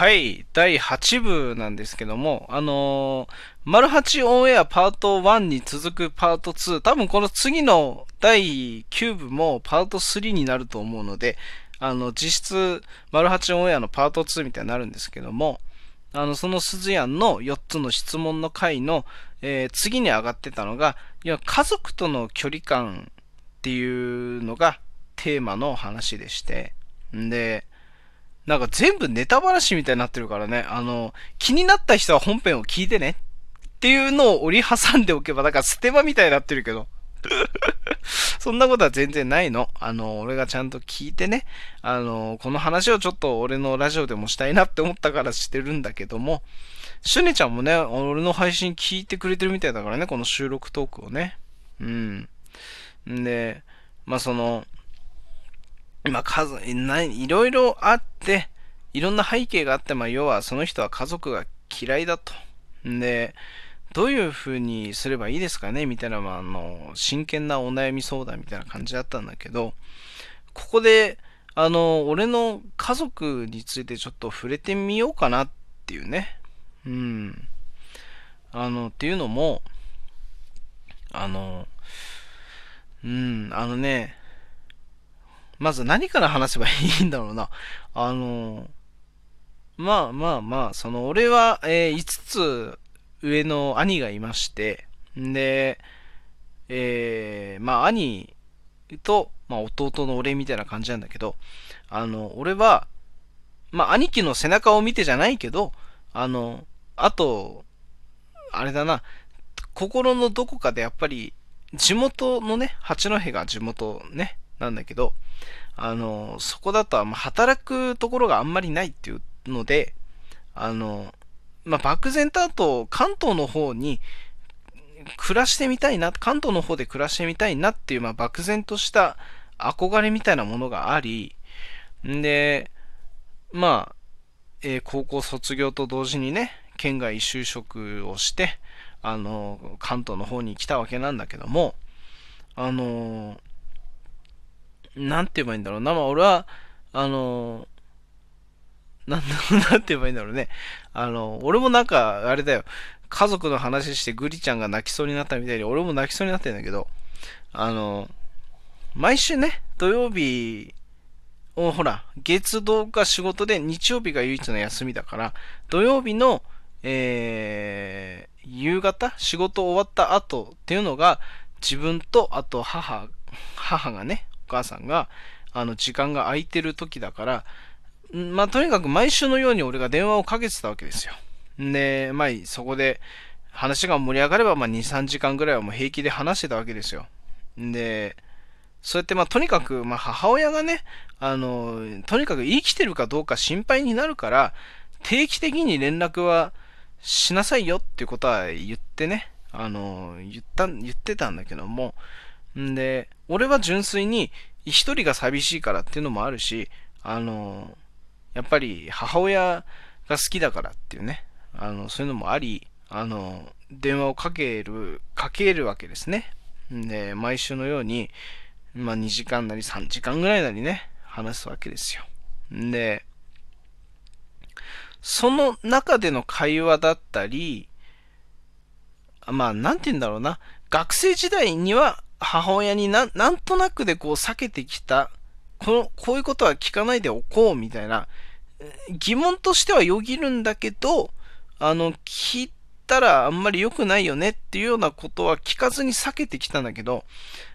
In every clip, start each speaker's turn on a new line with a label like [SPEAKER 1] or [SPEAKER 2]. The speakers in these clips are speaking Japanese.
[SPEAKER 1] はい、第8部なんですけども、あのー、丸8オンエアパート1に続くパート2、多分この次の第9部もパート3になると思うので、あの、実質、丸8オンエアのパート2みたいになるんですけども、あの、その鈴やんの4つの質問の回の、えー、次に上がってたのが、いや、家族との距離感っていうのがテーマの話でして、んで、なんか全部ネタ話みたいになってるからね、あの、気になった人は本編を聞いてねっていうのを折り挟んでおけば、だから捨て場みたいになってるけど。そんなことは全然ないの。あの、俺がちゃんと聞いてね、あの、この話をちょっと俺のラジオでもしたいなって思ったからしてるんだけども、シュネちゃんもね、俺の配信聞いてくれてるみたいだからね、この収録トークをね。うん。んで、まあその、まあ、数、いいろいろあって、いろんな背景があって、まあ、要はその人は家族が嫌いだと。で、どういう風にすればいいですかね？みたいな、まあ、あの、真剣なお悩み相談みたいな感じだったんだけど、ここで、あの、俺の家族についてちょっと触れてみようかなっていうね。うん。あの、っていうのも、あの、うん、あのね、まず何から話せばいいんだろうな。あの、まあまあまあ、その俺は、えー、5つ上の兄がいまして、で、えー、まあ兄と、まあ弟の俺みたいな感じなんだけど、あの、俺は、まあ兄貴の背中を見てじゃないけど、あの、あと、あれだな、心のどこかでやっぱり、地元のね、八戸が地元ね、なんだけど、あの、そこだと働くところがあんまりないっていうので、あの、まあ、漠然とあと関東の方に暮らしてみたいな、関東の方で暮らしてみたいなっていう、まあ、漠然とした憧れみたいなものがあり、んで、まあ、えー、高校卒業と同時にね、県外就職をして、あの、関東の方に来たわけなんだけども、あのなんて言えばいいんだろうな。まあ、俺は、あの、なん、なんて言えばいいんだろうね。あの、俺もなんか、あれだよ。家族の話してグリちゃんが泣きそうになったみたいに、俺も泣きそうになってんだけど、あの、毎週ね、土曜日を、ほら、月土が仕事で、日曜日が唯一の休みだから、土曜日の、えー、夕方、仕事終わった後っていうのが、自分と、あと母、母がね、母さんが、あの、時間が空いてる時だから、まあ、とにかく毎週のように俺が電話をかけてたわけですよ。で、まあ、そこで話が盛り上がれば、まあ、2、3時間ぐらいはもう平気で話してたわけですよ。で、そうやって、まあ、とにかく、まあ、母親がね、あの、とにかく生きてるかどうか心配になるから、定期的に連絡はしなさいよっていうことは言ってね、あの、言った、言ってたんだけども、んで、俺は純粋に一人が寂しいからっていうのもあるし、あの、やっぱり母親が好きだからっていうね、あの、そういうのもあり、あの、電話をかける、かけるわけですね。で、毎週のように、まあ2時間なり3時間ぐらいなりね、話すわけですよ。で、その中での会話だったり、まあ、なんて言うんだろうな。学生時代には母親にななんとなくでこう避けてきた、この、こういうことは聞かないでおこうみたいな、疑問としてはよぎるんだけど、あの、聞いたらあんまり良くないよねっていうようなことは聞かずに避けてきたんだけど、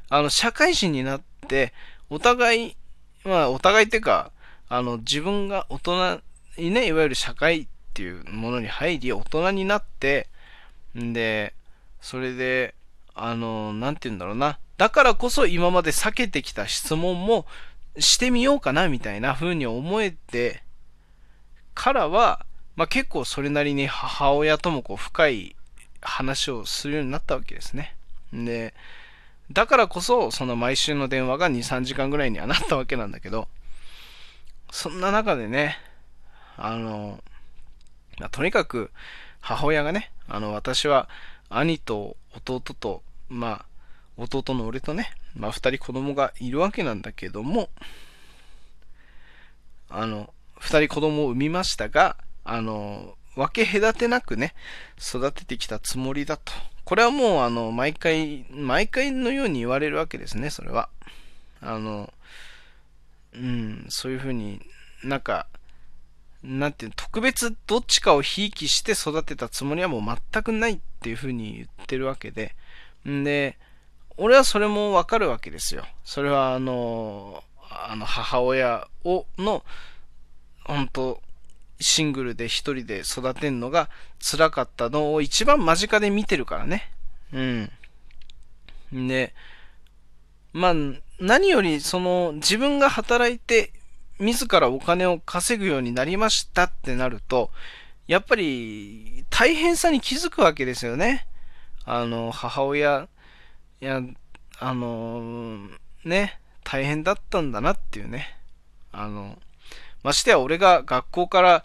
[SPEAKER 1] あの、社会人になって、お互い、まあ、お互いっていうか、あの、自分が大人にね、いわゆる社会っていうものに入り、大人になって、んで、それで、あの、なんて言うんだろうな。だからこそ今まで避けてきた質問もしてみようかなみたいな風に思えてからは、まあ、結構それなりに母親ともこう深い話をするようになったわけですね。で、だからこそその毎週の電話が2、3時間ぐらいにはなったわけなんだけど、そんな中でね、あの、まあ、とにかく母親がね、あの、私は兄と弟と、まあ、弟の俺とね、まあ、二人子供がいるわけなんだけども、あの、二人子供を産みましたが、あの、分け隔てなくね、育ててきたつもりだと。これはもう、あの、毎回、毎回のように言われるわけですね、それは。あの、うん、そういうふうになんか、なんていう特別どっちかをひいきして育てたつもりはもう全くないっていうふうに言ってるわけで、んで、俺はそれもわかるわけですよ。それはあの、あの母親を、の、本当シングルで一人で育てるのが辛かったのを一番間近で見てるからね。うん。で、まあ、何よりその自分が働いて自らお金を稼ぐようになりましたってなると、やっぱり大変さに気づくわけですよね。あの、母親、いや、あの、ね、大変だったんだなっていうね。あの、ましてや俺が学校から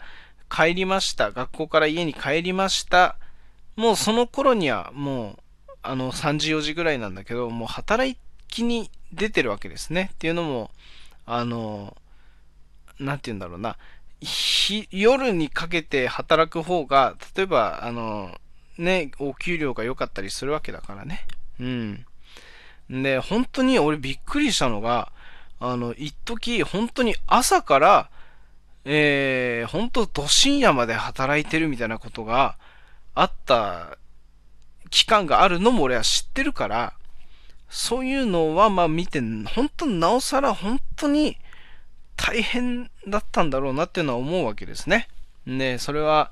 [SPEAKER 1] 帰りました。学校から家に帰りました。もうその頃にはもう、あの、3時4時ぐらいなんだけど、もう働きに出てるわけですね。っていうのも、あの、なんて言うんだろうな、夜にかけて働く方が、例えば、あの、ね、お給料が良かったりするわけだからね。うん。で、本当に俺びっくりしたのが、あの、一時本当に朝から、えー、本当、ど深夜まで働いてるみたいなことがあった期間があるのも俺は知ってるから、そういうのはまあ見て、本当なおさら本当に大変だったんだろうなっていうのは思うわけですね。で、それは、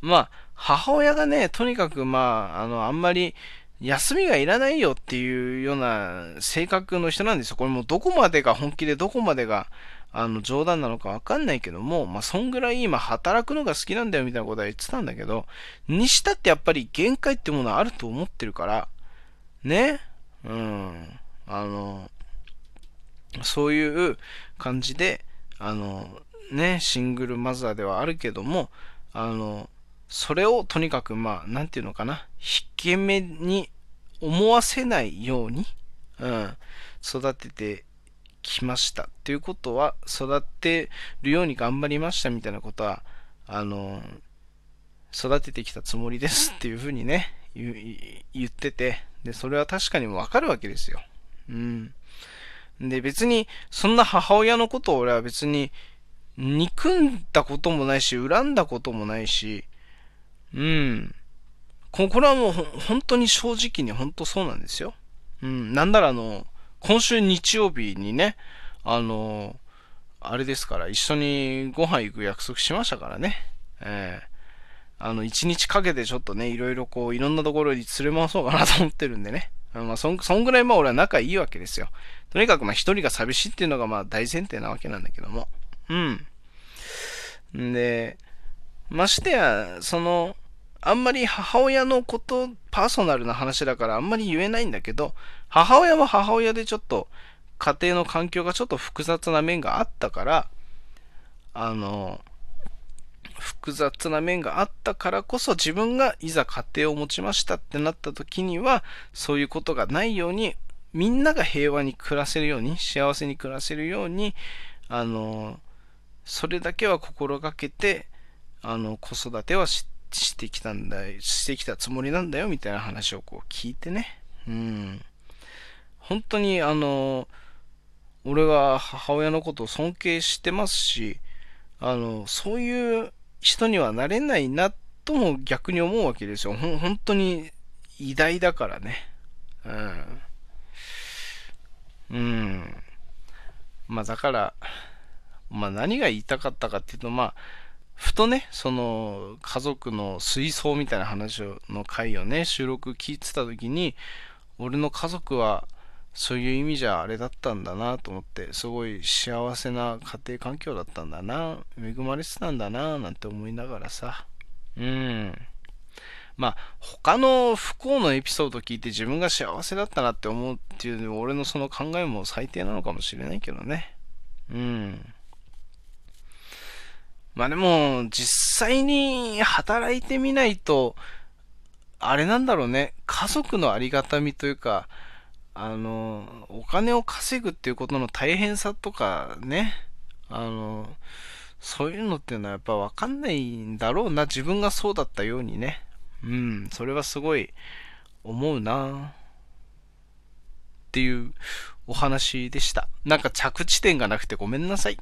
[SPEAKER 1] まあ、母親がね、とにかくまあ、あの、あんまり休みがいらないよっていうような性格の人なんですよ。これもどこまでが本気でどこまでがあの冗談なのかわかんないけども、まあ、そんぐらい今働くのが好きなんだよみたいなことは言ってたんだけど、にしたってやっぱり限界ってものはあると思ってるから、ね、うん。あの、そういう感じで、あの、ね、シングルマザーではあるけども、あの、それをとにかく、まあ、なんていうのかな、引け目に思わせないように、うん、育ててきましたっていうことは、育てるように頑張りましたみたいなことは、あの、育ててきたつもりですっていうふうにね、言ってて、で、それは確かにわかるわけですよ。うん。で、別に、そんな母親のことを俺は別に、憎んだこともないし、恨んだこともないし、うん。これはもう本当に正直に本当そうなんですよ。うん。なんならあの、今週日曜日にね、あの、あれですから、一緒にご飯行く約束しましたからね。ええーあの、一日かけてちょっとね、いろいろこう、いろんなところに連れ回そうかなと思ってるんでね。まあ、そん、そんぐらいまあ俺は仲いいわけですよ。とにかくまあ一人が寂しいっていうのがまあ大前提なわけなんだけども。うん。んで、ましてや、その、あんまり母親のこと、パーソナルな話だからあんまり言えないんだけど、母親は母親でちょっと、家庭の環境がちょっと複雑な面があったから、あの、複雑な面があったからこそ自分がいざ家庭を持ちましたってなった時にはそういうことがないようにみんなが平和に暮らせるように幸せに暮らせるようにあのそれだけは心がけてあの子育てはしてしてきたんだしてきたつもりなんだよみたいな話をこう聞いてねうん本当にあの俺は母親のことを尊敬してますしあのそういう人にはなれないなとも逆に思うわけですよ。ほ本当に偉大だからね。うん。うん。まあだから、まあ何が言いたかったかっていうと、まあ、ふとね、その家族の水槽みたいな話の回をね、収録聞いてた時に、俺の家族はそういう意味じゃあれだったんだなと思って、すごい幸せな家庭環境だったんだな、恵まれてたんだな、なんて思いながらさ。うん。まあ、他の不幸のエピソード聞いて自分が幸せだったなって思うっていう、俺のその考えも最低なのかもしれないけどね。うん。まあでも、実際に働いてみないと、あれなんだろうね、家族のありがたみというか、あの、お金を稼ぐっていうことの大変さとかね、あの、そういうのっていうのはやっぱわかんないんだろうな。自分がそうだったようにね。うん、それはすごい思うな。っていうお話でした。なんか着地点がなくてごめんなさい。